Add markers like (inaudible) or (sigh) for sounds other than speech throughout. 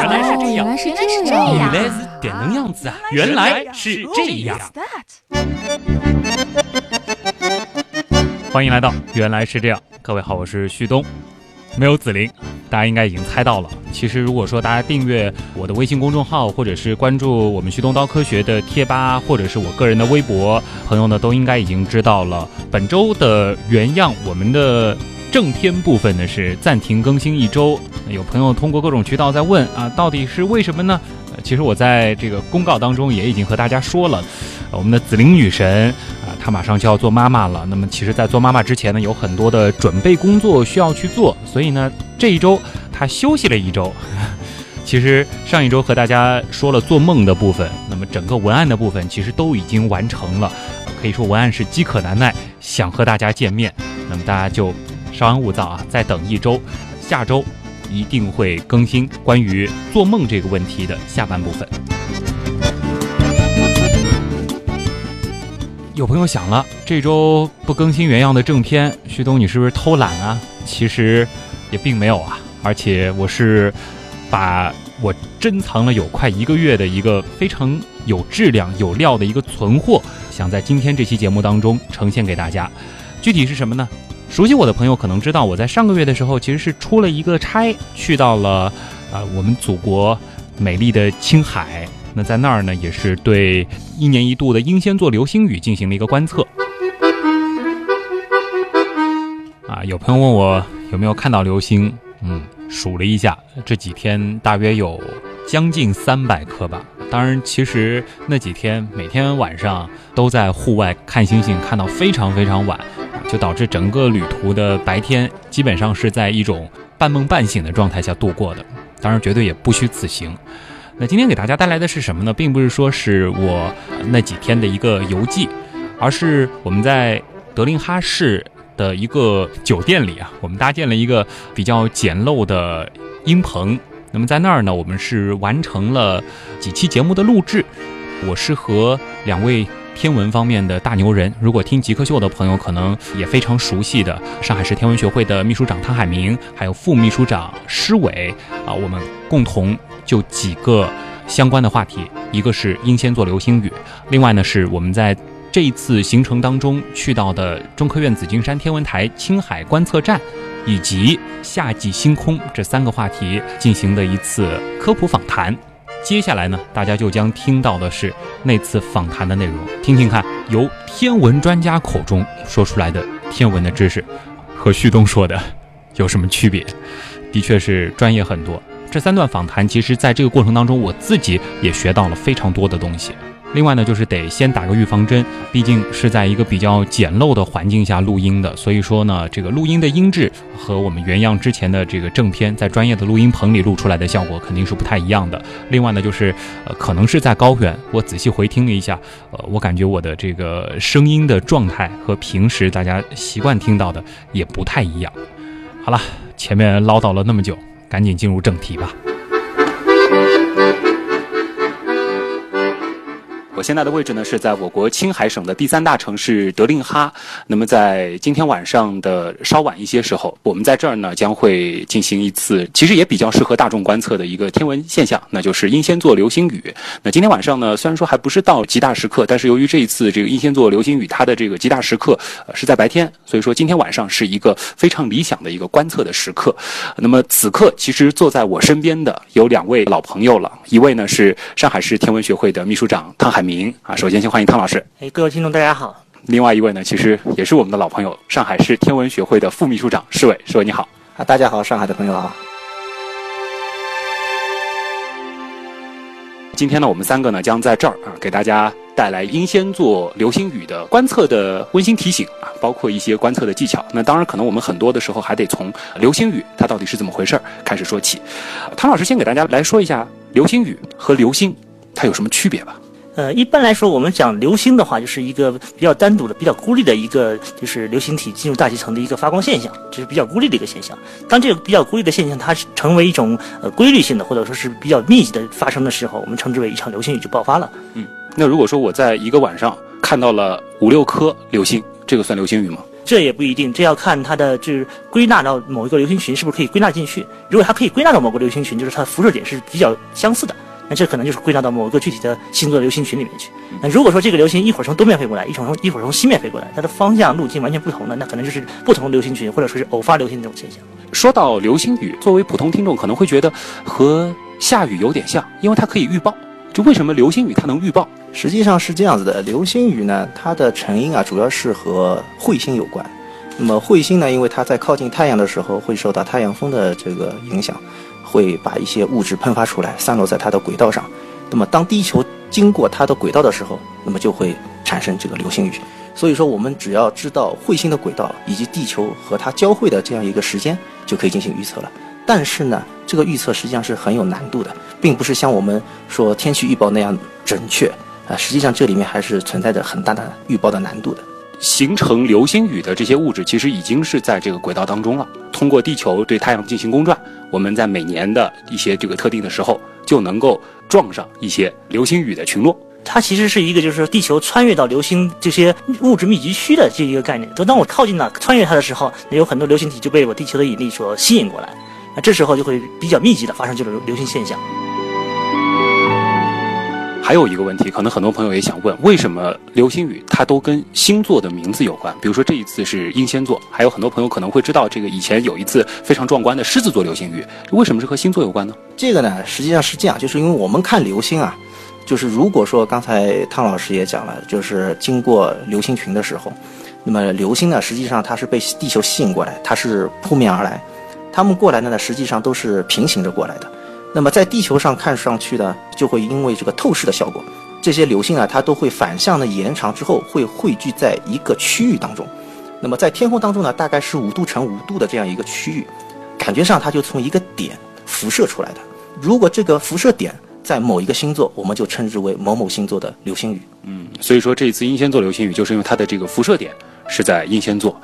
原来是这样，原来是这样，原来是点灯样子啊！原来是这样。欢迎来到原来是这样，各位好，我是旭东，没有紫菱，大家应该已经猜到了。其实如果说大家订阅我的微信公众号，或者是关注我们旭东刀科学的贴吧，或者是我个人的微博，朋友呢都应该已经知道了。本周的原样，我们的正片部分呢是暂停更新一周。有朋友通过各种渠道在问啊，到底是为什么呢？其实我在这个公告当中也已经和大家说了，我们的紫菱女神啊，她马上就要做妈妈了。那么，其实，在做妈妈之前呢，有很多的准备工作需要去做，所以呢，这一周她休息了一周。(laughs) 其实上一周和大家说了做梦的部分，那么整个文案的部分其实都已经完成了，可以说文案是饥渴难耐，想和大家见面。那么大家就稍安勿躁啊，再等一周，下周。一定会更新关于做梦这个问题的下半部分。有朋友想了，这周不更新原样的正片，旭东你是不是偷懒啊？其实也并没有啊，而且我是把我珍藏了有快一个月的一个非常有质量、有料的一个存货，想在今天这期节目当中呈现给大家。具体是什么呢？熟悉我的朋友可能知道，我在上个月的时候其实是出了一个差，去到了啊我们祖国美丽的青海。那在那儿呢，也是对一年一度的英仙座流星雨进行了一个观测。啊，有朋友问我有没有看到流星，嗯，数了一下，这几天大约有将近三百颗吧。当然，其实那几天每天晚上都在户外看星星，看到非常非常晚。就导致整个旅途的白天基本上是在一种半梦半醒的状态下度过的，当然绝对也不虚此行。那今天给大家带来的是什么呢？并不是说是我那几天的一个游记，而是我们在德令哈市的一个酒店里啊，我们搭建了一个比较简陋的音棚。那么在那儿呢，我们是完成了几期节目的录制。我是和两位。天文方面的大牛人，如果听极客秀的朋友可能也非常熟悉的上海市天文学会的秘书长汤海明，还有副秘书长施伟啊，我们共同就几个相关的话题，一个是英仙座流星雨，另外呢是我们在这一次行程当中去到的中科院紫金山天文台青海观测站，以及夏季星空这三个话题进行的一次科普访谈。接下来呢，大家就将听到的是那次访谈的内容，听听看，由天文专家口中说出来的天文的知识，和旭东说的有什么区别？的确是专业很多。这三段访谈，其实在这个过程当中，我自己也学到了非常多的东西。另外呢，就是得先打个预防针，毕竟是在一个比较简陋的环境下录音的，所以说呢，这个录音的音质和我们原样之前的这个正片在专业的录音棚里录出来的效果肯定是不太一样的。另外呢，就是呃，可能是在高原，我仔细回听了一下，呃，我感觉我的这个声音的状态和平时大家习惯听到的也不太一样。好了，前面唠叨了那么久，赶紧进入正题吧。我现在的位置呢是在我国青海省的第三大城市德令哈。那么在今天晚上的稍晚一些时候，我们在这儿呢将会进行一次，其实也比较适合大众观测的一个天文现象，那就是英仙座流星雨。那今天晚上呢，虽然说还不是到极大时刻，但是由于这一次这个英仙座流星雨它的这个极大时刻是在白天，所以说今天晚上是一个非常理想的一个观测的时刻。那么此刻其实坐在我身边的有两位老朋友了，一位呢是上海市天文学会的秘书长汤海明。您啊，首先先欢迎汤老师。哎，各位听众大家好。另外一位呢，其实也是我们的老朋友，上海市天文学会的副秘书长施伟。施伟你好。啊，大家好，上海的朋友好。今天呢，我们三个呢将在这儿啊，给大家带来英仙座流星雨的观测的温馨提醒啊，包括一些观测的技巧。那当然，可能我们很多的时候还得从流星雨它到底是怎么回事儿开始说起。汤老师先给大家来说一下流星雨和流星它有什么区别吧。呃，一般来说，我们讲流星的话，就是一个比较单独的、比较孤立的一个，就是流星体进入大气层的一个发光现象，这是比较孤立的一个现象。当这个比较孤立的现象它成为一种呃规律性的，或者说是比较密集的发生的时候，我们称之为一场流星雨就爆发了。嗯，那如果说我在一个晚上看到了五六颗流星，这个算流星雨吗？这也不一定，这要看它的就是归纳到某一个流星群是不是可以归纳进去。如果它可以归纳到某个流星群，就是它的辐射点是比较相似的，那这可能就是归纳到某一个具体的星座流星群里面去。那如果说这个流星一会儿从东面飞过来，一会儿从一会儿从西面飞过来，它的方向路径完全不同的，那可能就是不同流星群，或者说是偶发流星这种现象。说到流星雨，作为普通听众可能会觉得和下雨有点像，因为它可以预报。就为什么流星雨它能预报？实际上是这样子的，流星雨呢，它的成因啊，主要是和彗星有关。那么彗星呢，因为它在靠近太阳的时候，会受到太阳风的这个影响，会把一些物质喷发出来，散落在它的轨道上。那么当地球经过它的轨道的时候，那么就会产生这个流星雨。所以说，我们只要知道彗星的轨道以及地球和它交汇的这样一个时间，就可以进行预测了。但是呢，这个预测实际上是很有难度的，并不是像我们说天气预报那样准确啊。实际上这里面还是存在着很大的预报的难度的。形成流星雨的这些物质，其实已经是在这个轨道当中了。通过地球对太阳进行公转，我们在每年的一些这个特定的时候，就能够撞上一些流星雨的群落。它其实是一个，就是地球穿越到流星这些物质密集区的这一个概念。就当我靠近了穿越它的时候，有很多流星体就被我地球的引力所吸引过来。那这时候就会比较密集的发生这种流星现象。还有一个问题，可能很多朋友也想问：为什么流星雨它都跟星座的名字有关？比如说这一次是英仙座，还有很多朋友可能会知道，这个以前有一次非常壮观的狮子座流星雨，为什么是和星座有关呢？这个呢，实际上是这样，就是因为我们看流星啊，就是如果说刚才汤老师也讲了，就是经过流星群的时候，那么流星呢，实际上它是被地球吸引过来，它是扑面而来。它们过来的呢，实际上都是平行着过来的。那么在地球上看上去呢，就会因为这个透视的效果，这些流星啊，它都会反向的延长之后，会汇聚在一个区域当中。那么在天空当中呢，大概是五度乘五度的这样一个区域，感觉上它就从一个点辐射出来的。如果这个辐射点在某一个星座，我们就称之为某某星座的流星雨。嗯，所以说这一次英仙座流星雨，就是因为它的这个辐射点是在英仙座。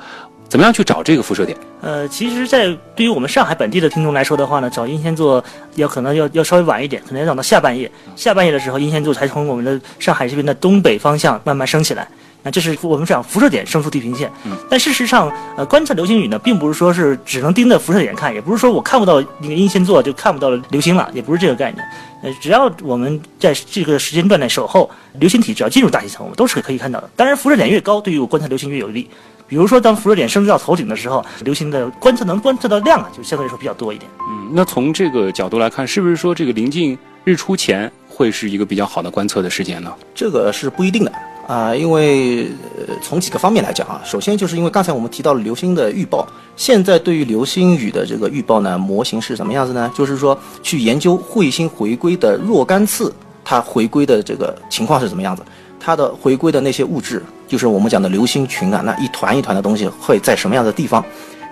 怎么样去找这个辐射点？呃，其实，在对于我们上海本地的听众来说的话呢，找英仙座要可能要要稍微晚一点，可能要等到下半夜。下半夜的时候，英仙座才从我们的上海这边的东北方向慢慢升起来。那这是我们讲辐射点升出地平线。嗯。但事实上，呃，观测流星雨呢，并不是说是只能盯着辐射点看，也不是说我看不到那个英仙座就看不到流星了，也不是这个概念。呃，只要我们在这个时间段内守候，流星体只要进入大气层，我们都是可以看到的。当然，辐射点越高，对于我观测流星越有利。比如说，当辐射点升至到头顶的时候，流星的观测能观测到量啊，就相对来说比较多一点。嗯，那从这个角度来看，是不是说这个临近日出前会是一个比较好的观测的时间呢？这个是不一定的啊，因为呃，从几个方面来讲啊，首先就是因为刚才我们提到了流星的预报，现在对于流星雨的这个预报呢，模型是什么样子呢？就是说去研究彗星回归的若干次，它回归的这个情况是什么样子。它的回归的那些物质，就是我们讲的流星群啊，那一团一团的东西会在什么样的地方？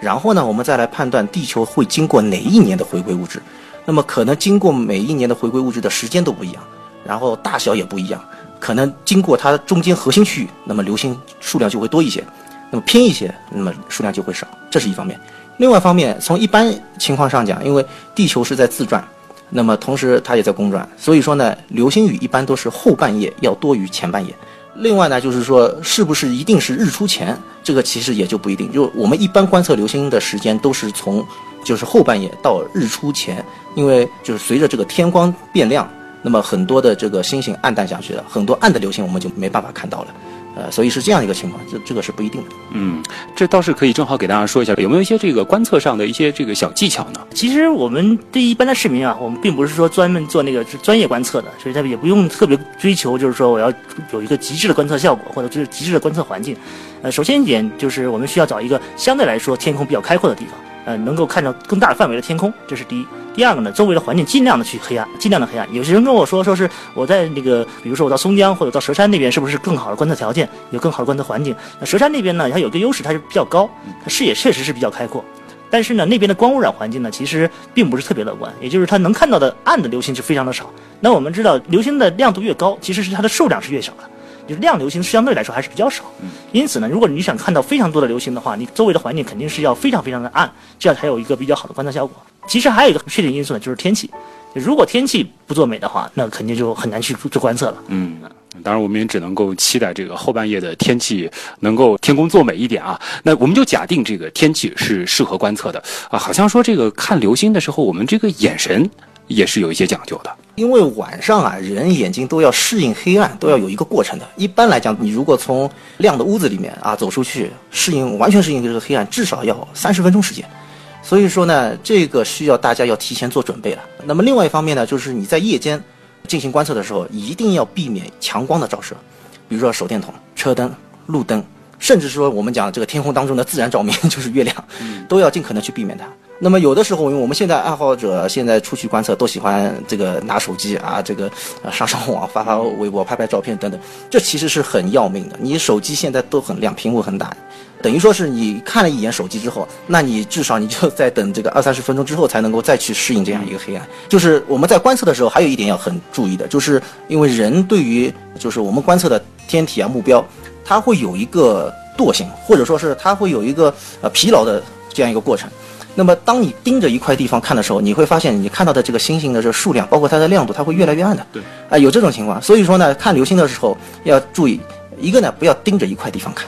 然后呢，我们再来判断地球会经过哪一年的回归物质。那么可能经过每一年的回归物质的时间都不一样，然后大小也不一样。可能经过它中间核心区域，那么流星数量就会多一些；那么偏一些，那么数量就会少。这是一方面。另外一方面，从一般情况上讲，因为地球是在自转。那么同时它也在公转，所以说呢，流星雨一般都是后半夜要多于前半夜。另外呢，就是说是不是一定是日出前，这个其实也就不一定。就我们一般观测流星的时间都是从就是后半夜到日出前，因为就是随着这个天光变亮，那么很多的这个星星暗淡下去了，很多暗的流星我们就没办法看到了。呃，所以是这样一个情况，这这个是不一定的。嗯，这倒是可以正好给大家说一下，有没有一些这个观测上的一些这个小技巧呢？其实我们对一般的市民啊，我们并不是说专门做那个专业观测的，所以他也不用特别追求，就是说我要有一个极致的观测效果或者就是极致的观测环境。呃，首先一点就是我们需要找一个相对来说天空比较开阔的地方，呃，能够看到更大范围的天空，这是第一。第二个呢，周围的环境尽量的去黑暗，尽量的黑暗。有些人跟我说，说是我在那个，比如说我到松江或者到佘山那边，是不是更好的观测条件，有更好的观测环境？那佘山那边呢，它有个优势，它是比较高，它视野确实是比较开阔。但是呢，那边的光污染环境呢，其实并不是特别乐观，也就是它能看到的暗的流星是非常的少。那我们知道，流星的亮度越高，其实是它的数量是越少的。就是亮流星相对来说还是比较少。因此呢，如果你想看到非常多的流星的话，你周围的环境肯定是要非常非常的暗，这样才有一个比较好的观测效果。其实还有一个不确定因素呢，就是天气。如果天气不作美的话，那肯定就很难去做观测了。嗯，当然，我们也只能够期待这个后半夜的天气能够天公作美一点啊。那我们就假定这个天气是适合观测的啊。好像说这个看流星的时候，我们这个眼神也是有一些讲究的。因为晚上啊，人眼睛都要适应黑暗，都要有一个过程的。一般来讲，你如果从亮的屋子里面啊走出去，适应完全适应这个黑暗，至少要三十分钟时间。所以说呢，这个需要大家要提前做准备了。那么另外一方面呢，就是你在夜间进行观测的时候，一定要避免强光的照射，比如说手电筒、车灯、路灯，甚至说我们讲这个天空当中的自然照明，(laughs) 就是月亮，都要尽可能去避免它。那么有的时候，因为我们现在爱好者现在出去观测都喜欢这个拿手机啊，这个啊上上网、发发微博、拍拍照片等等，这其实是很要命的。你手机现在都很亮，屏幕很大，等于说是你看了一眼手机之后，那你至少你就在等这个二三十分钟之后才能够再去适应这样一个黑暗。就是我们在观测的时候，还有一点要很注意的，就是因为人对于就是我们观测的天体啊目标，它会有一个惰性，或者说是它会有一个呃疲劳的这样一个过程。那么，当你盯着一块地方看的时候，你会发现你看到的这个星星的这个数量，包括它的亮度，它会越来越暗的。对，啊，有这种情况。所以说呢，看流星的时候要注意，一个呢不要盯着一块地方看，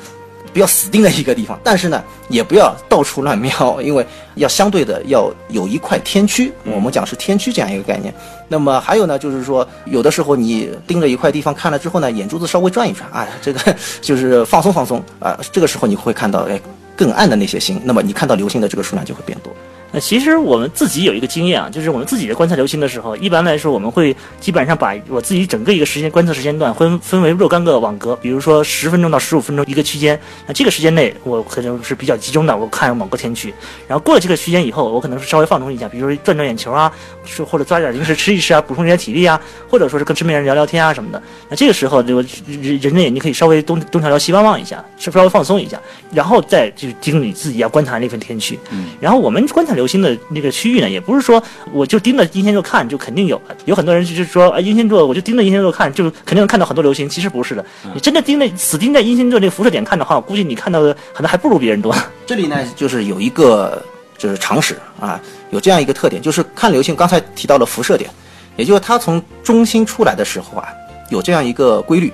不要死盯在一个地方，但是呢也不要到处乱瞄，因为要相对的要有一块天区，我们讲是天区这样一个概念。那么还有呢，就是说有的时候你盯着一块地方看了之后呢，眼珠子稍微转一转，啊，这个就是放松放松啊，这个时候你会看到，哎。更暗的那些星，那么你看到流星的这个数量就会变多。那其实我们自己有一个经验啊，就是我们自己在观测流星的时候，一般来说我们会基本上把我自己整个一个时间观测时间段分分为若干个网格，比如说十分钟到十五分钟一个区间。那这个时间内我可能是比较集中的，我看某个天区。然后过了这个区间以后，我可能是稍微放松一下，比如说转转眼球啊，是或者抓点零食吃一吃啊，补充一点体力啊，或者说是跟身边人聊聊天啊什么的。那这个时候，这个人人的眼睛可以稍微东东瞧瞧西望望一下，是稍微放松一下，然后再就盯你自己要观察那份天区。嗯，然后我们观察流星的那个。区域呢，也不是说我就盯着英仙座看就肯定有了。有很多人就是说，啊，英仙座我就盯着英仙座看，就肯定能看到很多流星。其实不是的，你真的盯着死盯着英仙座这个辐射点看的话，我估计你看到的可能还不如别人多。这里呢，就是有一个就是常识啊，有这样一个特点，就是看流星。刚才提到了辐射点，也就是它从中心出来的时候啊，有这样一个规律：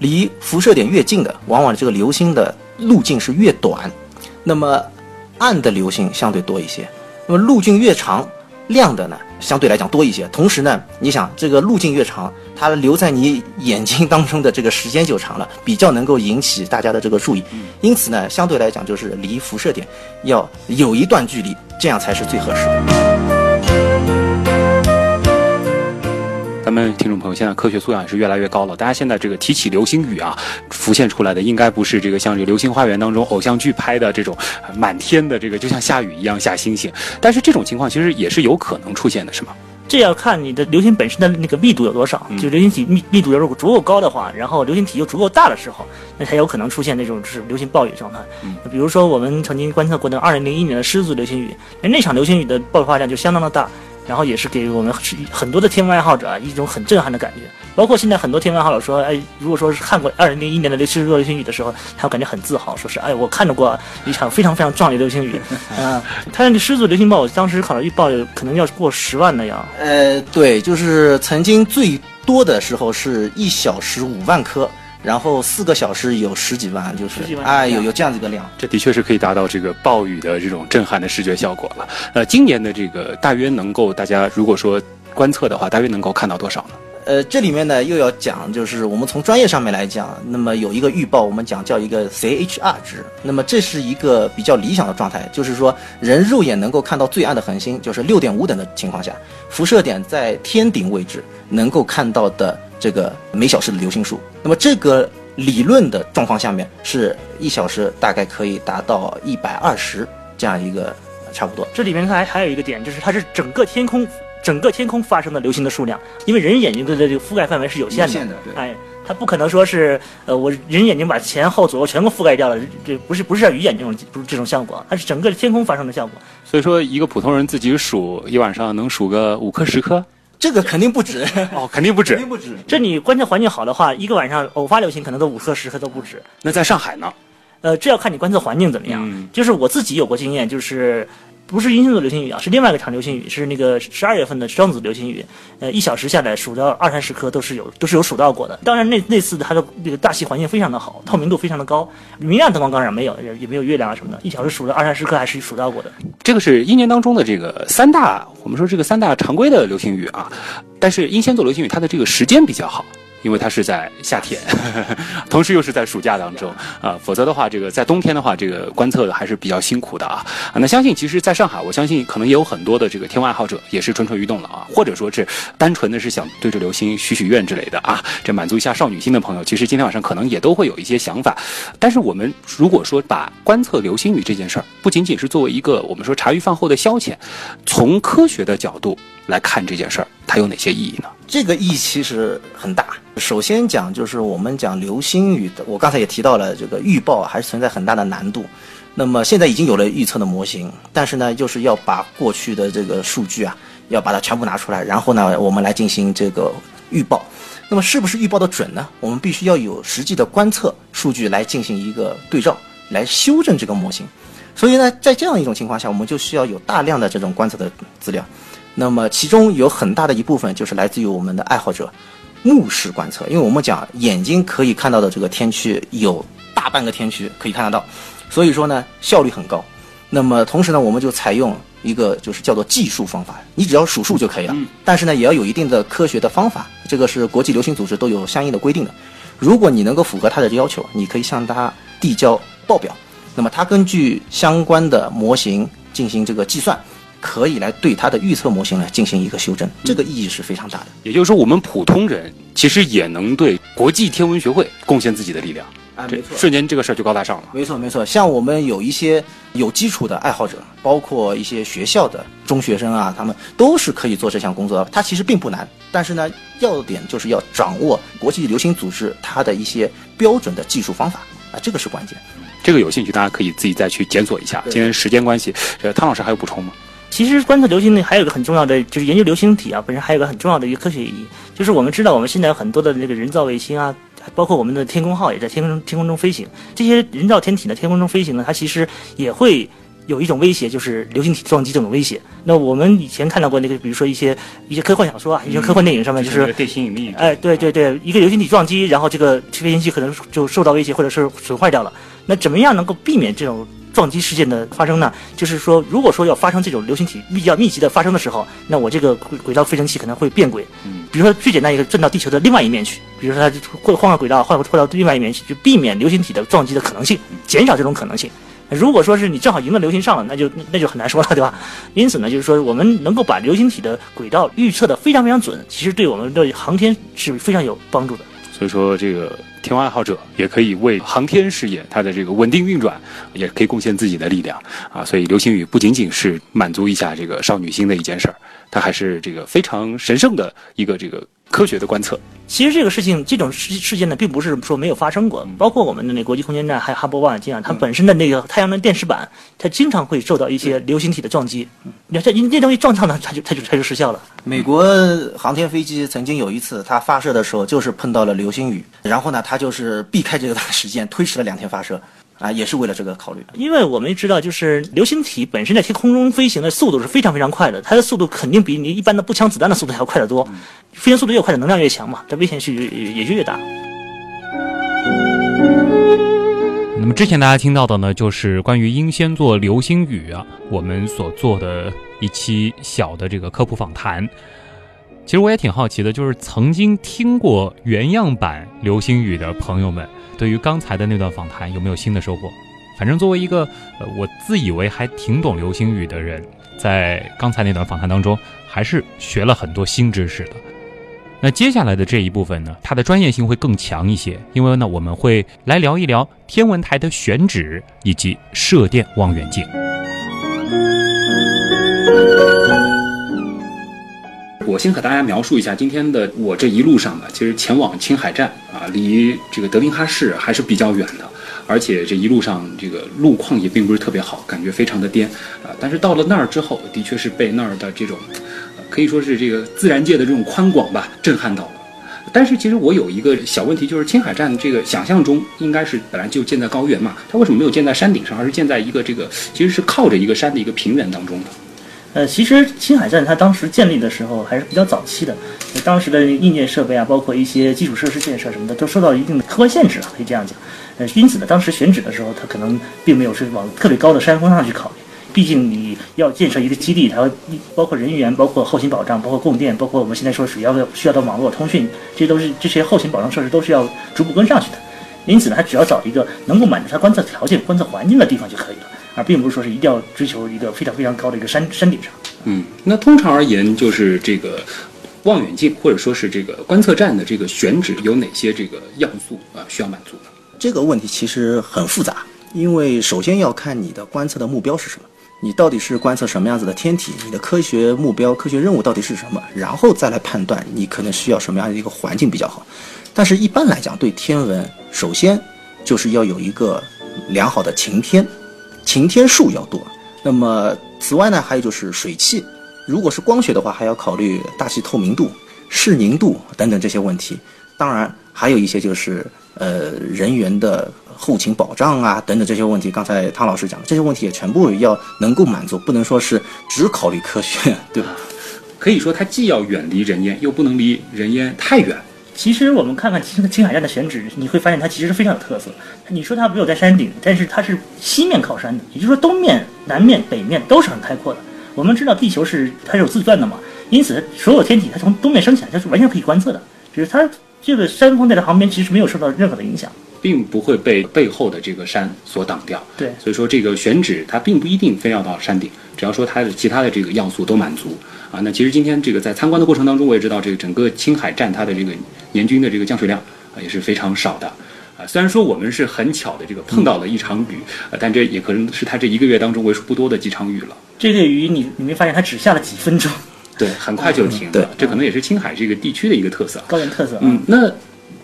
离辐射点越近的，往往这个流星的路径是越短，那么暗的流星相对多一些。那么路径越长，亮的呢相对来讲多一些。同时呢，你想这个路径越长，它留在你眼睛当中的这个时间就长了，比较能够引起大家的这个注意。因此呢，相对来讲就是离辐射点要有一段距离，这样才是最合适的。们听众朋友，现在科学素养也是越来越高了。大家现在这个提起流星雨啊，浮现出来的应该不是这个像这个《流星花园》当中偶像剧拍的这种满天的这个就像下雨一样下星星。但是这种情况其实也是有可能出现的，是吗？这要看你的流星本身的那个密度有多少。就流星体密密度如果足够高的话，然后流星体又足够大的时候，那才有可能出现那种就是流星暴雨状态。嗯，比如说我们曾经观测过的二零零一年的狮子流星雨，那场流星雨的爆发量就相当的大。然后也是给我们很多的天文爱好者啊一种很震撼的感觉，包括现在很多天文爱好者说，哎，如果说是看过二零零一年的流星座流星雨的时候，他感觉很自豪，说是，哎，我看到过一场非常非常壮丽的流星雨，啊，(laughs) 他那个狮子流星暴，当时考了预报可能要过十万那样。呃，对，就是曾经最多的时候是一小时五万颗。然后四个小时有十几万，就是哎，有有这样子一个量，这的确是可以达到这个暴雨的这种震撼的视觉效果了。呃，今年的这个大约能够大家如果说观测的话，大约能够看到多少呢？呃，这里面呢又要讲，就是我们从专业上面来讲，那么有一个预报，我们讲叫一个 CHR 值，那么这是一个比较理想的状态，就是说人肉眼能够看到最暗的恒星，就是六点五等的情况下，辐射点在天顶位置能够看到的。这个每小时的流星数，那么这个理论的状况下面是一小时大概可以达到一百二十这样一个差不多。这里面还还有一个点，就是它是整个天空整个天空发生的流星的数量，因为人眼睛的这个覆盖范围是有限的，哎，它不可能说是呃我人眼睛把前后左右全部覆盖掉了，这不是不是像鱼眼这种不是这种效果，它是整个天空发生的效果。所以说，一个普通人自己数一晚上能数个五颗十颗。这个肯定不止 (laughs) 哦，肯定不止，肯定不止。这你观测环境好的话，一个晚上偶发流星可能都五颗十颗都不止。那在上海呢？呃，这要看你观测环境怎么样。就是我自己有过经验，就是不是英仙座流星雨啊，是另外一个场流星雨，是那个十二月份的双子流星雨。呃，一小时下来数到二三十颗都是有都是有数到过的。当然那那次它的那个大气环境非常的好，透明度非常的高，明暗灯光当然没有，也也没有月亮啊什么的。一小时数了二三十颗还是数到过的。这个是一年当中的这个三大，我们说这个三大常规的流星雨啊，但是英仙座流星雨它的这个时间比较好。因为它是在夏天，(laughs) 同时又是在暑假当中啊，否则的话，这个在冬天的话，这个观测还是比较辛苦的啊。那相信其实在上海，我相信可能也有很多的这个天文爱好者也是蠢蠢欲动了啊，或者说是单纯的是想对着流星许许愿之类的啊，这满足一下少女心的朋友，其实今天晚上可能也都会有一些想法。但是我们如果说把观测流星雨这件事儿，不仅仅是作为一个我们说茶余饭后的消遣，从科学的角度来看这件事儿，它有哪些意义呢？这个意义其实很大。首先讲就是我们讲流星雨的，我刚才也提到了这个预报还是存在很大的难度。那么现在已经有了预测的模型，但是呢，就是要把过去的这个数据啊，要把它全部拿出来，然后呢，我们来进行这个预报。那么是不是预报的准呢？我们必须要有实际的观测数据来进行一个对照，来修正这个模型。所以呢，在这样一种情况下，我们就需要有大量的这种观测的资料。那么其中有很大的一部分就是来自于我们的爱好者目视观测，因为我们讲眼睛可以看到的这个天区有大半个天区可以看得到，所以说呢效率很高。那么同时呢，我们就采用一个就是叫做计数方法，你只要数数就可以了。但是呢，也要有一定的科学的方法，这个是国际流行组织都有相应的规定的。如果你能够符合他的要求，你可以向他递交报表，那么他根据相关的模型进行这个计算。可以来对它的预测模型来进行一个修正，这个意义是非常大的。也就是说，我们普通人其实也能对国际天文学会贡献自己的力量。啊，没错，瞬间这个事儿就高大上了。没错，没错。像我们有一些有基础的爱好者，包括一些学校的中学生啊，他们都是可以做这项工作的。它其实并不难，但是呢，要点就是要掌握国际流行组织它的一些标准的技术方法啊，这个是关键。这个有兴趣大家可以自己再去检索一下。今天时间关系，呃，汤老师还有补充吗？其实观测流星呢，还有一个很重要的，就是研究流星体啊，本身还有个很重要的一个科学意义，就是我们知道我们现在有很多的那个人造卫星啊，包括我们的天宫号也在天空天空中飞行。这些人造天体呢，天空中飞行呢，它其实也会有一种威胁，就是流星体撞击这种威胁。那我们以前看到过那个，比如说一些一些科幻小说啊，一些科幻电影上面就是地心引力。哎，对对对，一个流星体撞击，然后这个飞行器可能就受到威胁，或者是损坏掉了。那怎么样能够避免这种？撞击事件的发生呢，就是说，如果说要发生这种流星体比较密集的发生的时候，那我这个轨轨道飞行器可能会变轨。嗯，比如说最简单一个，转到地球的另外一面去，比如说它或换个轨道，换换到另外一面去，就避免流星体的撞击的可能性，减少这种可能性。如果说是你正好迎了流星上了，那就那就很难说了，对吧？因此呢，就是说我们能够把流星体的轨道预测的非常非常准，其实对我们的航天是非常有帮助的。所以说这个。天文爱好者也可以为航天事业它的这个稳定运转，也可以贡献自己的力量啊！所以流星雨不仅仅是满足一下这个少女心的一件事儿，它还是这个非常神圣的一个这个。科学的观测，其实这个事情，这种事事件呢，并不是说没有发生过。包括我们的那国际空间站，还有哈勃望远镜啊，它本身的那个太阳能电池板，它经常会受到一些流星体的撞击。你看，这这东西撞上呢，它就它就它就失效了。美国航天飞机曾经有一次，它发射的时候就是碰到了流星雨，然后呢，它就是避开这个大时间，推迟了两天发射。啊，也是为了这个考虑，因为我们知道，就是流星体本身在天空中飞行的速度是非常非常快的，它的速度肯定比你一般的步枪子弹的速度还要快得多。飞行速度越快的，能量越强嘛，这危险性也就越大。那么之前大家听到的呢，就是关于英仙座流星雨啊，我们所做的一期小的这个科普访谈。其实我也挺好奇的，就是曾经听过原样版流星雨的朋友们。对于刚才的那段访谈有没有新的收获？反正作为一个呃，我自以为还挺懂流星雨的人，在刚才那段访谈当中，还是学了很多新知识的。那接下来的这一部分呢，它的专业性会更强一些，因为呢，我们会来聊一聊天文台的选址以及射电望远镜。我先和大家描述一下今天的我这一路上吧，其实前往青海站啊，离这个德林哈市还是比较远的，而且这一路上这个路况也并不是特别好，感觉非常的颠啊。但是到了那儿之后，的确是被那儿的这种，可以说是这个自然界的这种宽广吧震撼到了。但是其实我有一个小问题，就是青海站这个想象中应该是本来就建在高原嘛，它为什么没有建在山顶上，而是建在一个这个其实是靠着一个山的一个平原当中的？呃，其实青海站它当时建立的时候还是比较早期的，当时的硬件设备啊，包括一些基础设施建设什么的，都受到一定的客观限制了，可以这样讲。呃，因此呢，当时选址的时候，它可能并没有是往特别高的山峰上去考虑。毕竟你要建设一个基地，它包括人员、包括后勤保障、包括供电、包括我们现在说主要的需要的网络通讯，这都是这些后勤保障设施都是要逐步跟上去的。因此呢，它只要找一个能够满足它观测条件、观测环境的地方就可以了，而并不是说是一定要追求一个非常非常高的一个山山顶上。嗯，那通常而言，就是这个望远镜或者说是这个观测站的这个选址有哪些这个要素啊需要满足的？这个问题其实很复杂，因为首先要看你的观测的目标是什么。你到底是观测什么样子的天体？你的科学目标、科学任务到底是什么？然后再来判断你可能需要什么样的一个环境比较好。但是，一般来讲，对天文，首先就是要有一个良好的晴天，晴天数要多。那么，此外呢，还有就是水汽。如果是光学的话，还要考虑大气透明度、视宁度等等这些问题。当然，还有一些就是呃人员的。后勤保障啊，等等这些问题，刚才汤老师讲的这些问题也全部要能够满足，不能说是只考虑科学，对吧？可以说它既要远离人烟，又不能离人烟太远。其实我们看看青青海站的选址，你会发现它其实是非常有特色。你说它没有在山顶，但是它是西面靠山的，也就是说东面、南面、北面都是很开阔的。我们知道地球是它是有自转的嘛，因此所有天体它从东面升起来，它是完全可以观测的。就是它这个山峰在它旁边，其实没有受到任何的影响。并不会被背后的这个山所挡掉。对，所以说这个选址它并不一定非要到山顶，只要说它的其他的这个要素都满足啊。那其实今天这个在参观的过程当中，我也知道这个整个青海站它的这个年均的这个降水量啊也是非常少的啊。虽然说我们是很巧的这个碰到了一场雨啊，但这也可能是它这一个月当中为数不多的几场雨了。这个雨你你没发现它只下了几分钟？对，很快就停了。这可能也是青海这个地区的一个特色，高原特色。嗯，那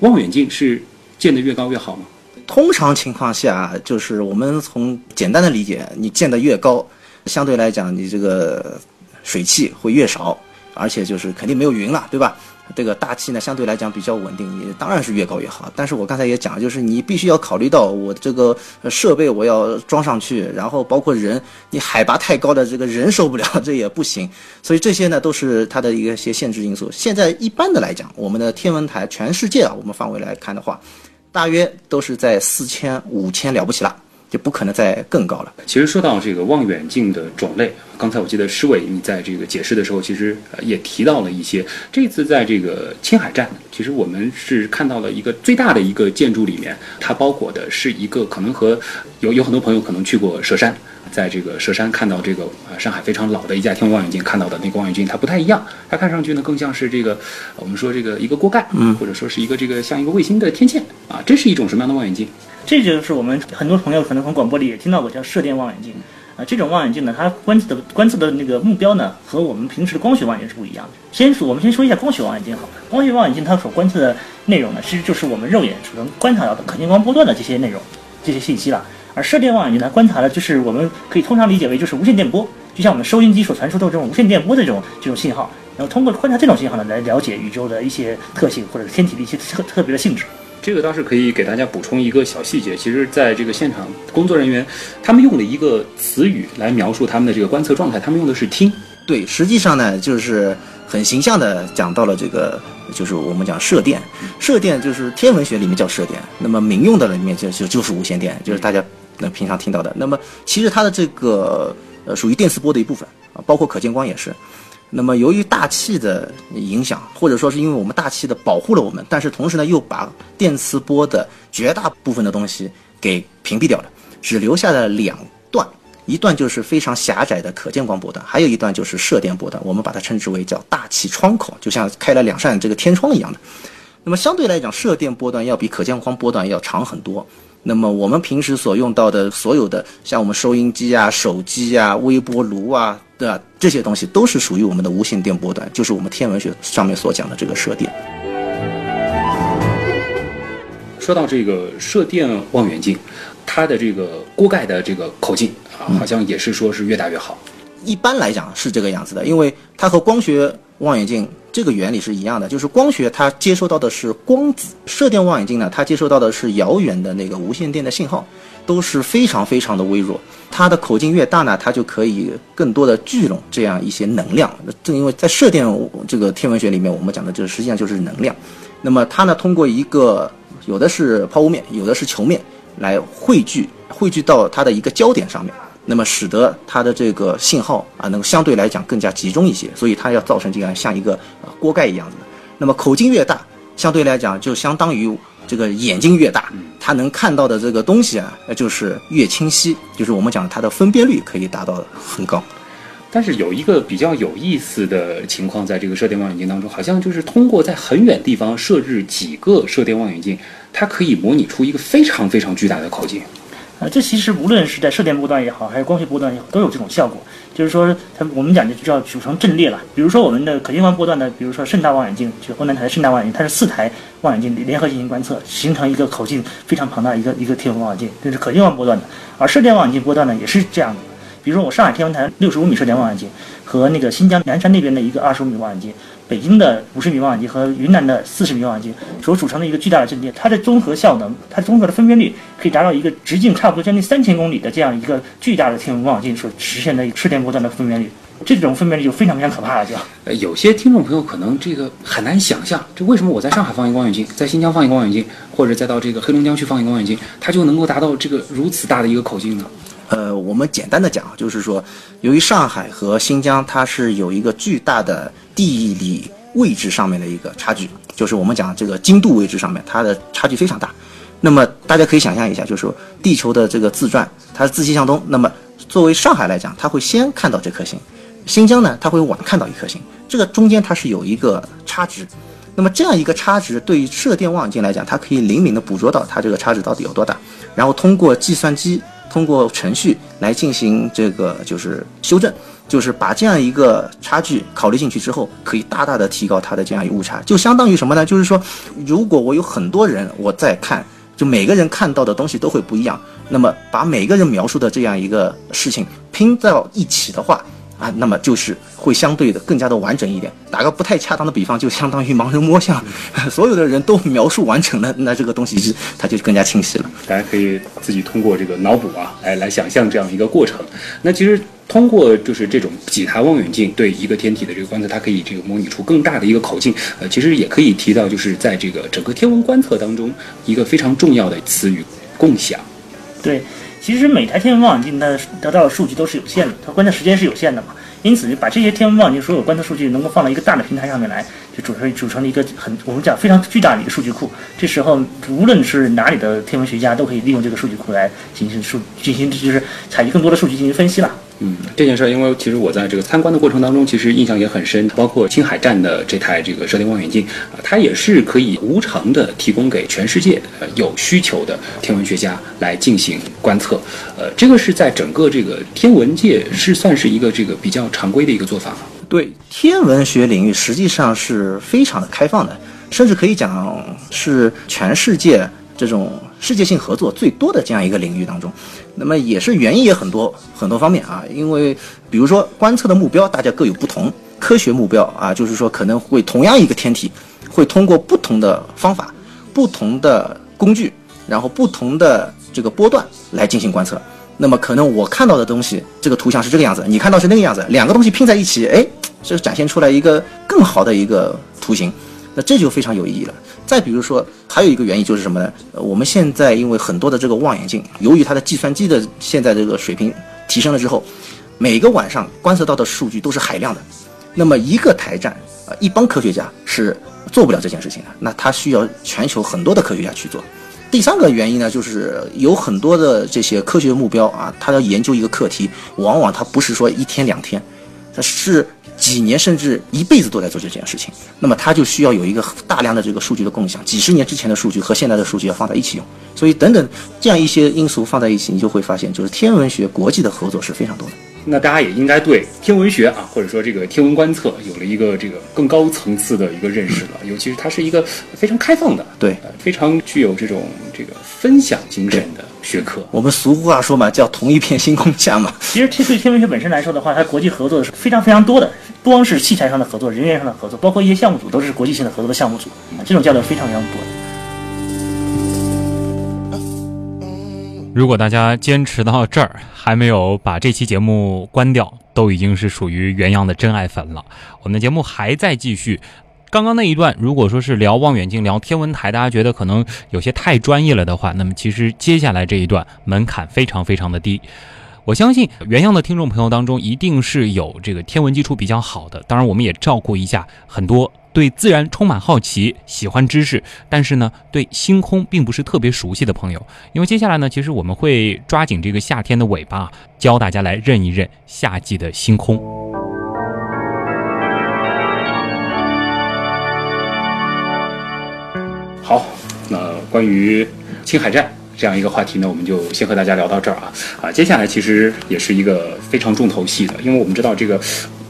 望远镜是建得越高越好吗？通常情况下，就是我们从简单的理解，你建得越高，相对来讲，你这个水汽会越少，而且就是肯定没有云了，对吧？这个大气呢，相对来讲比较稳定，你当然是越高越好。但是我刚才也讲，就是你必须要考虑到我这个设备我要装上去，然后包括人，你海拔太高的这个人受不了，(laughs) 这也不行。所以这些呢，都是它的一个些限制因素。现在一般的来讲，我们的天文台，全世界啊，我们范围来看的话。大约都是在四千、五千了不起了，就不可能再更高了。其实说到这个望远镜的种类，刚才我记得施伟你在这个解释的时候，其实也提到了一些。这次在这个青海站，其实我们是看到了一个最大的一个建筑里面，它包裹的是一个可能和有有很多朋友可能去过佘山。在这个佘山看到这个呃上海非常老的一架天文望远镜，看到的那个望远镜它不太一样，它看上去呢更像是这个我们说这个一个锅盖，嗯，或者说是一个这个像一个卫星的天线啊，这是一种什么样的望远镜？这就是我们很多朋友可能从广播里也听到过叫射电望远镜啊，这种望远镜呢，它观测的观测的那个目标呢和我们平时的光学望远镜是不一样的。先说我们先说一下光学望远镜好了，光学望远镜它所观测的内容呢，其实就是我们肉眼所能观察到的可见光波段的这些内容、这些信息了。而射电望远镜呢，观察的就是我们可以通常理解为就是无线电波，就像我们收音机所传输的这种无线电波的这种这种信号，然后通过观察这种信号呢，来了解宇宙的一些特性或者天体的一些特特别的性质。这个倒是可以给大家补充一个小细节，其实在这个现场工作人员他们用了一个词语来描述他们的这个观测状态，他们用的是听。对，实际上呢，就是很形象的讲到了这个。就是我们讲射电，射电就是天文学里面叫射电，那么民用的里面就就就是无线电，就是大家那平常听到的。那么其实它的这个呃属于电磁波的一部分啊，包括可见光也是。那么由于大气的影响，或者说是因为我们大气的保护了我们，但是同时呢又把电磁波的绝大部分的东西给屏蔽掉了，只留下了两段。一段就是非常狭窄的可见光波段，还有一段就是射电波段，我们把它称之为叫大气窗口，就像开了两扇这个天窗一样的。那么相对来讲，射电波段要比可见光波段要长很多。那么我们平时所用到的所有的，像我们收音机啊、手机啊、微波炉啊，对吧？这些东西都是属于我们的无线电波段，就是我们天文学上面所讲的这个射电。说到这个射电望远镜，它的这个锅盖的这个口径。好像也是说是越大越好，一般来讲是这个样子的，因为它和光学望远镜这个原理是一样的，就是光学它接收到的是光子，射电望远镜呢它接收到的是遥远的那个无线电的信号，都是非常非常的微弱。它的口径越大呢，它就可以更多的聚拢这样一些能量。正因为在射电这个天文学里面，我们讲的这实际上就是能量。那么它呢，通过一个有的是抛物面，有的是球面来汇聚，汇聚到它的一个焦点上面。那么使得它的这个信号啊，能够相对来讲更加集中一些，所以它要造成这样像一个呃锅盖一样的。那么口径越大，相对来讲就相当于这个眼睛越大，它能看到的这个东西啊，那就是越清晰，就是我们讲它的分辨率可以达到很高。但是有一个比较有意思的情况，在这个射电望远镜当中，好像就是通过在很远地方设置几个射电望远镜，它可以模拟出一个非常非常巨大的口径。啊，这其实无论是在射电波段也好，还是光学波段也好，都有这种效果。就是说，它我们讲就叫组成阵列了。比如说我们的可见光波段的，比如说盛大望远镜，就欧南台的盛大望远镜，它是四台望远镜联合进行观测，形成一个口径非常庞大一个一个天文望远镜，这是可见光波段的。而射电望远镜波段呢，也是这样的。比如说我上海天文台六十五米射电望远镜和那个新疆南山那边的一个二十五米望远镜。北京的五十米望远镜和云南的四十米望远镜所组成的一个巨大的阵列，它的综合效能，它综合的分辨率可以达到一个直径差不多将近三千公里的这样一个巨大的天文望远镜所实现的射电波段的分辨率，这种分辨率就非常非常可怕了，就。呃，有些听众朋友可能这个很难想象，这为什么我在上海放一个望远镜，在新疆放一个望远镜，或者再到这个黑龙江去放一个望远镜，它就能够达到这个如此大的一个口径呢？呃，我们简单的讲，就是说，由于上海和新疆它是有一个巨大的地理位置上面的一个差距，就是我们讲这个经度位置上面，它的差距非常大。那么大家可以想象一下，就是说地球的这个自转，它是自西向东。那么作为上海来讲，它会先看到这颗星；新疆呢，它会晚看到一颗星。这个中间它是有一个差值。那么这样一个差值，对于射电望远镜来讲，它可以灵敏的捕捉到它这个差值到底有多大，然后通过计算机。通过程序来进行这个就是修正，就是把这样一个差距考虑进去之后，可以大大的提高它的这样一误差，就相当于什么呢？就是说，如果我有很多人我在看，就每个人看到的东西都会不一样，那么把每个人描述的这样一个事情拼到一起的话。啊，那么就是会相对的更加的完整一点。打个不太恰当的比方，就相当于盲人摸象，(laughs) 所有的人都描述完成了，那这个东西是它就更加清晰了。大家可以自己通过这个脑补啊，来来想象这样一个过程。那其实通过就是这种几台望远镜对一个天体的这个观测，它可以这个模拟出更大的一个口径。呃，其实也可以提到，就是在这个整个天文观测当中，一个非常重要的词语——共享。对。其实每台天文望远镜它得到的数据都是有限的，它观测时间是有限的嘛，因此把这些天文望远镜所有观测数据能够放到一个大的平台上面来，就组成组成了一个很我们讲非常巨大的一个数据库。这时候无论是哪里的天文学家都可以利用这个数据库来进行数进行就是采集更多的数据进行分析了。嗯，这件事儿，因为其实我在这个参观的过程当中，其实印象也很深。包括青海站的这台这个射电望远镜啊，它也是可以无偿的提供给全世界有需求的天文学家来进行观测。呃，这个是在整个这个天文界是算是一个这个比较常规的一个做法。对，天文学领域实际上是非常的开放的，甚至可以讲是全世界这种。世界性合作最多的这样一个领域当中，那么也是原因也很多很多方面啊，因为比如说观测的目标大家各有不同，科学目标啊，就是说可能会同样一个天体，会通过不同的方法、不同的工具，然后不同的这个波段来进行观测。那么可能我看到的东西，这个图像是这个样子，你看到是那个样子，两个东西拼在一起，哎，这展现出来一个更好的一个图形，那这就非常有意义了。再比如说，还有一个原因就是什么呢？我们现在因为很多的这个望远镜，由于它的计算机的现在这个水平提升了之后，每个晚上观测到的数据都是海量的。那么一个台站啊，一帮科学家是做不了这件事情的，那他需要全球很多的科学家去做。第三个原因呢，就是有很多的这些科学目标啊，他要研究一个课题，往往他不是说一天两天，他是。几年甚至一辈子都在做这件事情，那么它就需要有一个大量的这个数据的共享，几十年之前的数据和现在的数据要放在一起用，所以等等这样一些因素放在一起，你就会发现，就是天文学国际的合作是非常多的。那大家也应该对天文学啊，或者说这个天文观测有了一个这个更高层次的一个认识了，尤其是它是一个非常开放的，对，非常具有这种这个分享精神的。学科。我们俗话说嘛，叫同一片星空下嘛。(laughs) 其实这对天文学本身来说的话，它国际合作是非常非常多的，不光是器材上的合作，人员上的合作，包括一些项目组都是国际性的合作的项目组，啊这种交流非常非常多的。如果大家坚持到这儿还没有把这期节目关掉，都已经是属于原样的真爱粉了。我们的节目还在继续。刚刚那一段，如果说是聊望远镜、聊天文台，大家觉得可能有些太专业了的话，那么其实接下来这一段门槛非常非常的低。我相信原样的听众朋友当中，一定是有这个天文基础比较好的。当然，我们也照顾一下很多对自然充满好奇、喜欢知识，但是呢，对星空并不是特别熟悉的朋友。因为接下来呢，其实我们会抓紧这个夏天的尾巴，教大家来认一认夏季的星空。好，那关于青海站这样一个话题呢，我们就先和大家聊到这儿啊啊，接下来其实也是一个非常重头戏的，因为我们知道这个。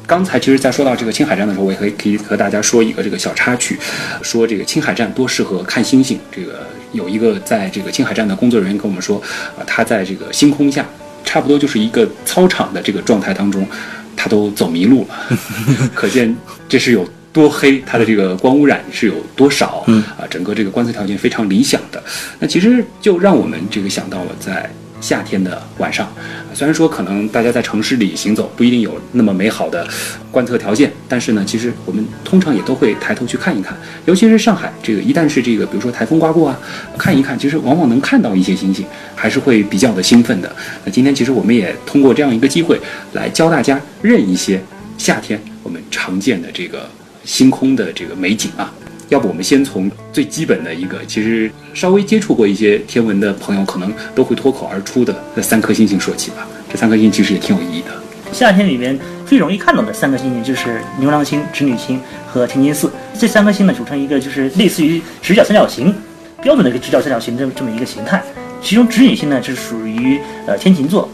刚才其实，在说到这个青海站的时候，我也可以可以和大家说一个这个小插曲，说这个青海站多适合看星星。这个有一个在这个青海站的工作人员跟我们说，啊，他在这个星空下，差不多就是一个操场的这个状态当中，他都走迷路了，(laughs) 可见这是有多黑，它的这个光污染是有多少，嗯啊，整个这个观测条件非常理想的。那其实就让我们这个想到了在夏天的晚上，虽然说可能大家在城市里行走不一定有那么美好的观测条件，但是呢，其实我们通常也都会抬头去看一看，尤其是上海这个一旦是这个比如说台风刮过啊，看一看，其实往往能看到一些星星，还是会比较的兴奋的。那今天其实我们也通过这样一个机会来教大家认一些夏天我们常见的这个星空的这个美景啊。要不我们先从最基本的一个，其实稍微接触过一些天文的朋友，可能都会脱口而出的那三颗星星说起吧。这三颗星其实也挺有意义的。夏天里面最容易看到的三颗星星就是牛郎星、织女星和天津四。这三颗星呢组成一个就是类似于直角三角形，标准的一个直角三角形这么这么一个形态。其中织女星呢是属于呃天琴座，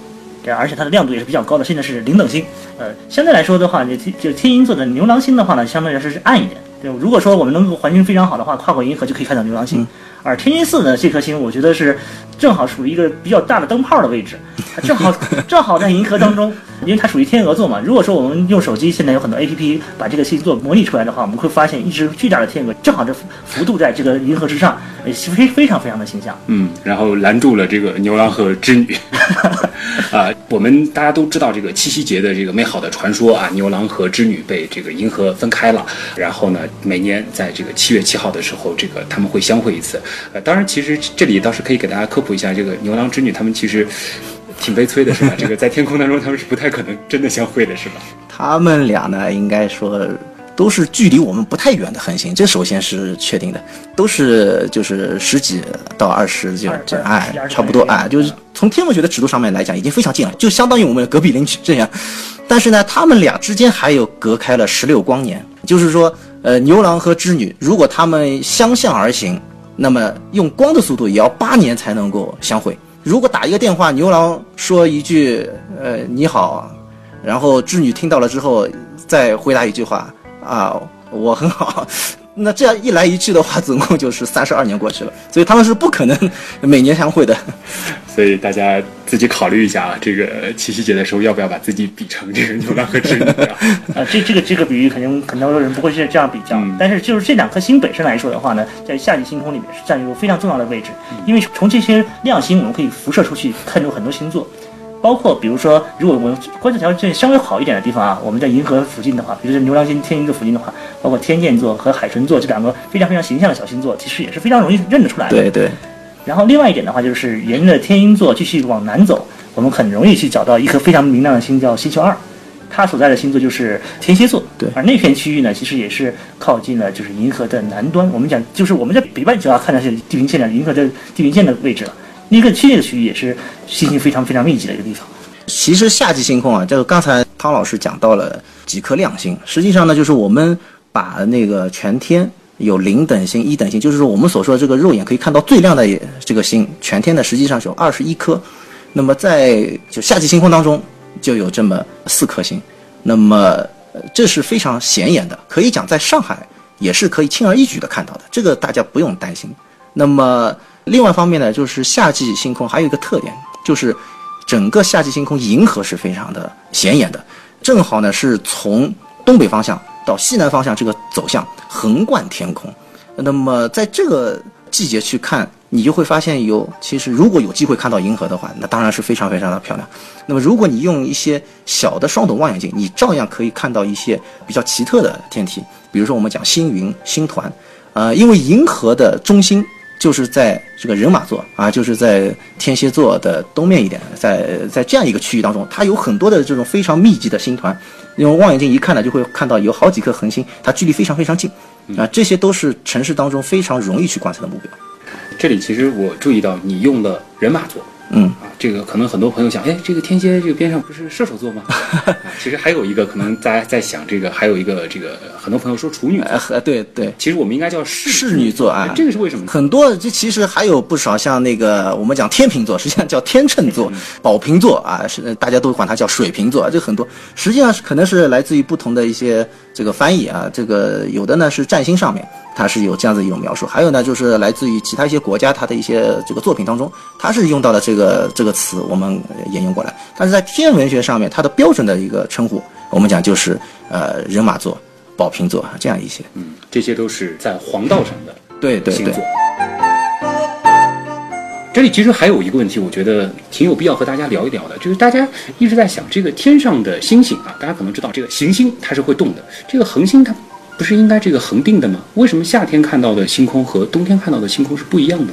而且它的亮度也是比较高的，现在是零等星。呃，相对来说的话，就天就天鹰座的牛郎星的话呢，相对来说是暗一点。对，如果说我们能够环境非常好的话，跨过银河就可以看到牛郎星。而天津四呢，这颗星我觉得是正好属于一个比较大的灯泡的位置，它正好 (laughs) 正好在银河当中，因为它属于天鹅座嘛。如果说我们用手机现在有很多 A P P 把这个星座模拟出来的话，我们会发现一只巨大的天鹅正好这幅度在这个银河之上，呃非非常非常的形象。嗯，然后拦住了这个牛郎和织女。(laughs) 啊，我们大家都知道这个七夕节的这个美好的传说啊，牛郎和织女被这个银河分开了，然后呢，每年在这个七月七号的时候，这个他们会相会一次。呃，当然，其实这里倒是可以给大家科普一下，这个牛郎织女他们其实挺悲催的，是吧？这个在天空当中，他们是不太可能真的相会的，是吧？(laughs) 他们俩呢，应该说都是距离我们不太远的恒星，这首先是确定的，都是就是十几到二十就二这二十二，十哎差不多二十哎，就是从天文学的尺度上面来讲，已经非常近了，就相当于我们的隔壁邻居这样。但是呢，他们俩之间还有隔开了十六光年，就是说，呃，牛郎和织女如果他们相向而行，那么用光的速度也要八年才能够相会。如果打一个电话，牛郎说一句“呃你好”，然后织女听到了之后再回答一句话啊我很好，那这样一来一去的话，总共就是三十二年过去了，所以他们是不可能每年相会的。(laughs) 所以大家自己考虑一下啊，这个七夕节的时候要不要把自己比成这个牛郎和织女啊？啊，(laughs) 这这个这个比喻肯定很多人不会是这样比较，嗯但是就是这两颗星本身来说的话呢，在夏季星空里面是占有非常重要的位置，因为从这些亮星我们可以辐射出去看出很多星座，包括比如说如果我们观测条件稍微好一点的地方啊，我们在银河附近的话，比如说牛郎星、天鹰座附近的话，包括天剑座和海神座这两个非常非常形象的小星座，其实也是非常容易认得出来的。对对，然后另外一点的话，就是沿着天鹰座继续往南走，我们很容易去找到一颗非常明亮的星，叫星球二。它所在的星座就是天蝎座，对而那片区域呢，其实也是靠近了就是银河的南端。我们讲就是我们在北半球啊，看的是地平线的银河的地平线的位置了。那个区域也是星星非常非常密集的一个地方。其实夏季星空啊，就刚才汤老师讲到了几颗亮星，实际上呢，就是我们把那个全天有零等星、一等星，就是说我们所说的这个肉眼可以看到最亮的这个星，全天呢实际上是有二十一颗。那么在就夏季星空当中就有这么四颗星，那么这是非常显眼的，可以讲在上海也是可以轻而易举的看到的，这个大家不用担心。那么另外一方面呢，就是夏季星空还有一个特点，就是整个夏季星空银河是非常的显眼的，正好呢是从东北方向到西南方向这个走向横贯天空。那么在这个季节去看，你就会发现有，其实如果有机会看到银河的话，那当然是非常非常的漂亮。那么如果你用一些小的双筒望远镜，你照样可以看到一些比较奇特的天体，比如说我们讲星云、星团，呃，因为银河的中心就是在这个人马座啊，就是在天蝎座的东面一点，在在这样一个区域当中，它有很多的这种非常密集的星团，用望远镜一看呢，就会看到有好几颗恒星，它距离非常非常近。啊，这些都是城市当中非常容易去观测的目标。这里其实我注意到你用了人马座，嗯啊，这个可能很多朋友想，哎，这个天蝎这个边上不是射手座吗？(laughs) 啊，其实还有一个可能大家在想这个，还有一个这个很多朋友说处女座，呃，对对，其实我们应该叫侍侍女座啊，这个是为什么？很多这其实还有不少像那个我们讲天秤座，实际上叫天秤座、宝瓶座啊，是大家都管它叫水瓶座，这很多实际上是可能是来自于不同的一些这个翻译啊，这个有的呢是占星上面它是有这样子一种描述，还有呢就是来自于其他一些国家它的一些这个作品当中，它是用到了这个这个词，我们呃沿用过来，但是在天文学上面它的标准的一个称呼，我们讲就是呃人马座、宝瓶座这样一些，嗯，这些都是在黄道上的对对对星座。。这里其实还有一个问题，我觉得挺有必要和大家聊一聊的，就是大家一直在想这个天上的星星啊，大家可能知道这个行星它是会动的，这个恒星它不是应该这个恒定的吗？为什么夏天看到的星空和冬天看到的星空是不一样的呢？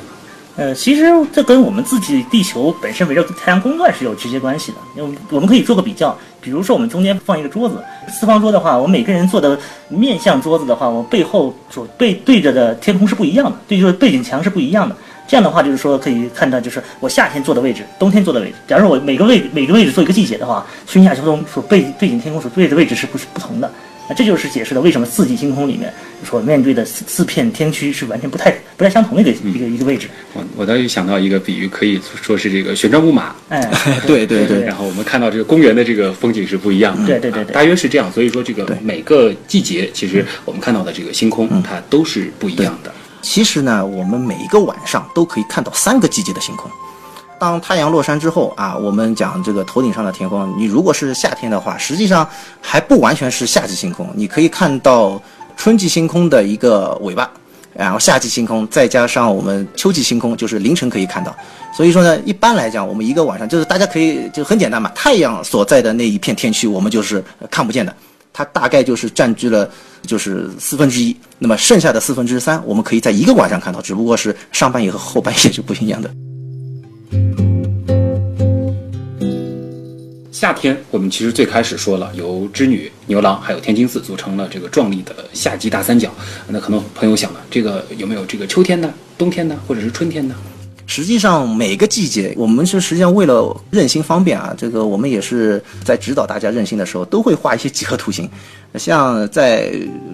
呃，其实这跟我们自己地球本身围绕太阳公转是有直接关系的。因为我们可以做个比较，比如说我们中间放一个桌子，四方桌的话，我每个人坐的面向桌子的话，我背后所背对着的天空是不一样的，对，就是背景墙是不一样的。这样的话，就是说可以看到，就是我夏天坐的位置，冬天坐的位置。假如我每个位每个位置做一个季节的话，春夏秋冬所背背景天空所对的位置是不是不同的？那这就是解释了为什么四季星空里面所面对的四四片天区是完全不太不太相同的一个一个一个位置。我我倒是想到一个比喻，可以说是这个旋转木马，(laughs) 哎，对对对。然后我们看到这个公园的这个风景是不一样的，对对对对。啊大约是这样。所以说这个每个季节，其实我们看到的这个星空，它都是不一样的。其实呢，我们每一个晚上都可以看到三个季节的星空。当太阳落山之后啊，我们讲这个头顶上的天空，你如果是夏天的话，实际上还不完全是夏季星空，你可以看到春季星空的一个尾巴，然后夏季星空，再加上我们秋季星空，就是凌晨可以看到。所以说呢，一般来讲，我们一个晚上就是大家可以就很简单嘛，太阳所在的那一片天区，我们就是看不见的。它大概就是占据了就是四分之一，那么剩下的四分之三，我们可以在一个晚上看到，只不过是上半夜和后半夜是不一样的。夏天，我们其实最开始说了，由织女、牛郎还有天津四组成了这个壮丽的夏季大三角。那可能朋友想了，这个有没有这个秋天呢、冬天呢，或者是春天呢？实际上每个季节，我们是实际上为了任性方便啊，这个我们也是在指导大家任性的时候，都会画一些几何图形。像在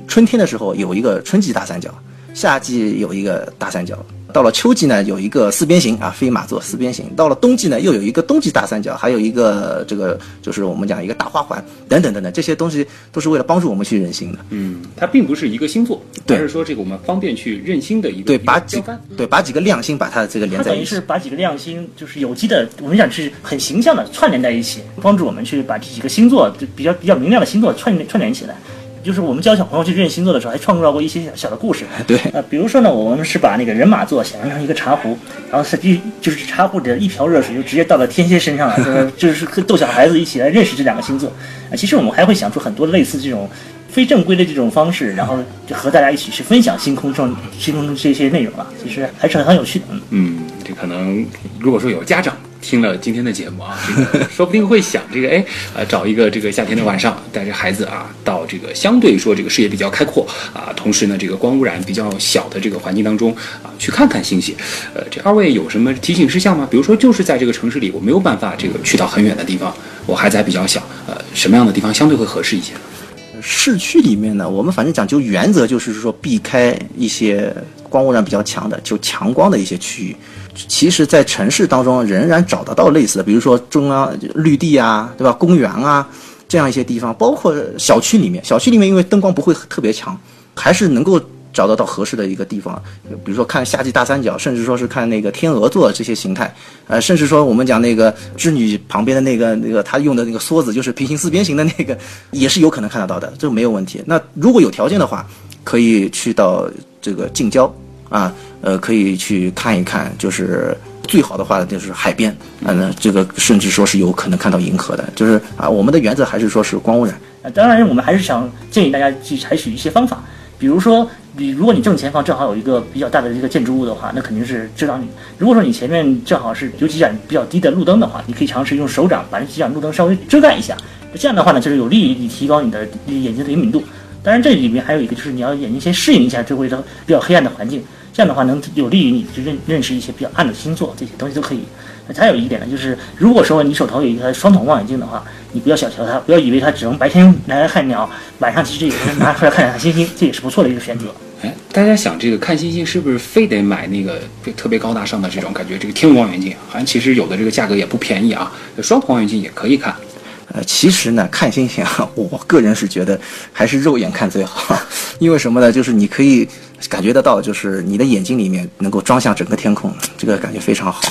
春天的时候有一个春季大三角，夏季有一个大三角，到了秋季呢有一个四边形啊，飞马座四边形，到了冬季呢又有一个冬季大三角，还有一个这个就是我们讲一个大花环等等等等，这些东西都是为了帮助我们去认星的。嗯，它并不是一个星座，对而是说这个我们方便去认星的一个对，把几。对把几个亮星把它这个连它在一起。等于是把几个亮星，就是有机的，我们讲是很形象的串联在一起，帮助我们去把这几个星座就比较比较明亮的星座串联串联起来。就是我们教小朋友去认星座的时候，还创造过一些小小的故事。(laughs) 对呃，比如说呢，我们是把那个人马座想象成一个茶壶，然后实际就是茶壶里的一瓢热水就直接倒到天蝎身上了，(laughs) 就是就是和逗小孩子一起来认识这两个星座。啊、其实我们还会想出很多类似这种非正规的这种方式，然后就和大家一起去分享星空中星空中这些内容啊，其实还是很很有趣的。嗯。嗯，这可能如果说有家长听了今天的节目啊，这个说不定会想这个，哎，呃，找一个这个夏天的晚上，带着孩子啊，到这个相对说这个视野比较开阔啊，同时呢，这个光污染比较小的这个环境当中啊，去看看星星。呃，这二位有什么提醒事项吗？比如说，就是在这个城市里，我没有办法这个去到很远的地方，我孩子还比较小，呃，什么样的地方相对会合适一些？市区里面呢，我们反正讲究原则就是说避开一些光污染比较强的，就强光的一些区域。其实，在城市当中仍然找得到类似的，比如说中央绿地啊，对吧？公园啊，这样一些地方，包括小区里面，小区里面因为灯光不会特别强，还是能够找得到合适的一个地方，比如说看夏季大三角，甚至说是看那个天鹅座这些形态，呃，甚至说我们讲那个织女旁边的那个那个他用的那个梭子，就是平行四边形的那个，也是有可能看得到的，这没有问题。那如果有条件的话，可以去到这个近郊啊，呃，可以去看一看，就是最好的话就是海边，嗯、这个甚至说是有可能看到银河的，就是啊，我们的原则还是说是光污染。啊，当然，我们还是想建议大家去采取一些方法，比如说，你如果你正前方正好有一个比较大的一个建筑物的话，那肯定是遮挡你。如果说你前面正好是有几盏比较低的路灯的话，你可以尝试用手掌把这几盏路灯稍微遮盖一下。这样的话呢，就是有利于你提高你的眼睛的灵敏度。当然，这里面还有一个就是你要眼睛先适应一下周围的比较黑暗的环境，这样的话能有利于你去认认识一些比较暗的星座，这些东西都可以。还有一点呢，就是如果说你手头有一个双筒望远镜的话，你不要小瞧它，不要以为它只能白天拿来看鸟，晚上其实也能拿出来看看星星，这也是不错的一个选择。哎，大家想这个看星星是不是非得买那个特别高大上的这种感觉？这个天文望远镜好像其实有的这个价格也不便宜啊，双筒望远镜也可以看。呃，其实呢，看星星啊，我个人是觉得还是肉眼看最好，(laughs) 因为什么呢？就是你可以感觉得到，就是你的眼睛里面能够装下整个天空，这个感觉非常好。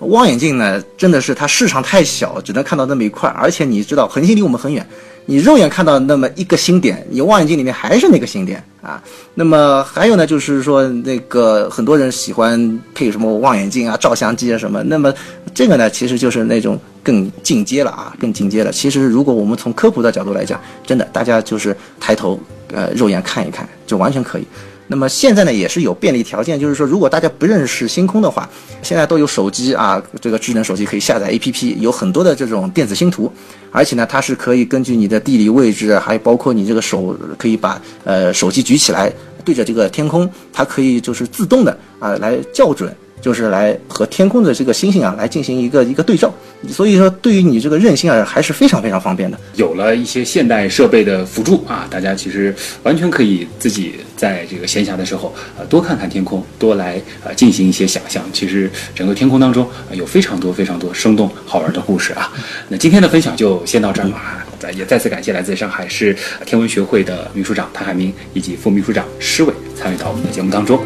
望远镜呢，真的是它市场太小，只能看到那么一块，而且你知道恒星离我们很远，你肉眼看到那么一个星点，你望远镜里面还是那个星点啊。那么还有呢，就是说那个很多人喜欢配什么望远镜啊、照相机啊什么，那么这个呢，其实就是那种更进阶了啊，更进阶了。其实如果我们从科普的角度来讲，真的大家就是抬头呃肉眼看一看，就完全可以。那么现在呢，也是有便利条件，就是说，如果大家不认识星空的话，现在都有手机啊，这个智能手机可以下载 APP，有很多的这种电子星图，而且呢，它是可以根据你的地理位置，还包括你这个手，可以把呃手机举起来对着这个天空，它可以就是自动的啊来校准。就是来和天空的这个星星啊，来进行一个一个对照，所以说对于你这个认星啊，还是非常非常方便的。有了一些现代设备的辅助啊，大家其实完全可以自己在这个闲暇的时候，呃，多看看天空，多来呃进行一些想象。其实整个天空当中、呃、有非常多非常多生动好玩的故事啊。那今天的分享就先到这儿了啊，再也再次感谢来自上海市天文学会的秘书长谭海明以及副秘书长施伟参与到我们的节目当中。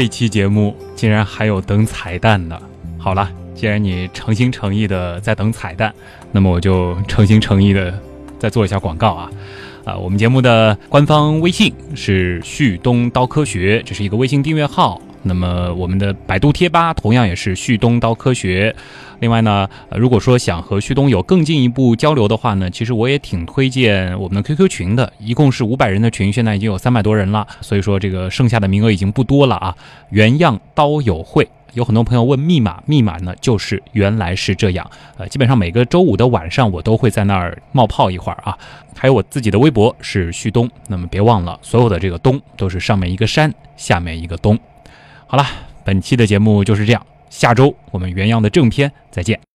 这期节目竟然还有等彩蛋的。好了，既然你诚心诚意的在等彩蛋，那么我就诚心诚意的再做一下广告啊。啊，我们节目的官方微信是旭东刀科学，这是一个微信订阅号。那么我们的百度贴吧同样也是旭东刀科学。另外呢，如果说想和旭东有更进一步交流的话呢，其实我也挺推荐我们的 QQ 群的，一共是五百人的群，现在已经有三百多人了，所以说这个剩下的名额已经不多了啊。原样刀友会，有很多朋友问密码，密码呢就是原来是这样。呃，基本上每个周五的晚上我都会在那儿冒泡一会儿啊。还有我自己的微博是旭东，那么别忘了，所有的这个东都是上面一个山，下面一个东。好了，本期的节目就是这样。下周我们原样的正片再见。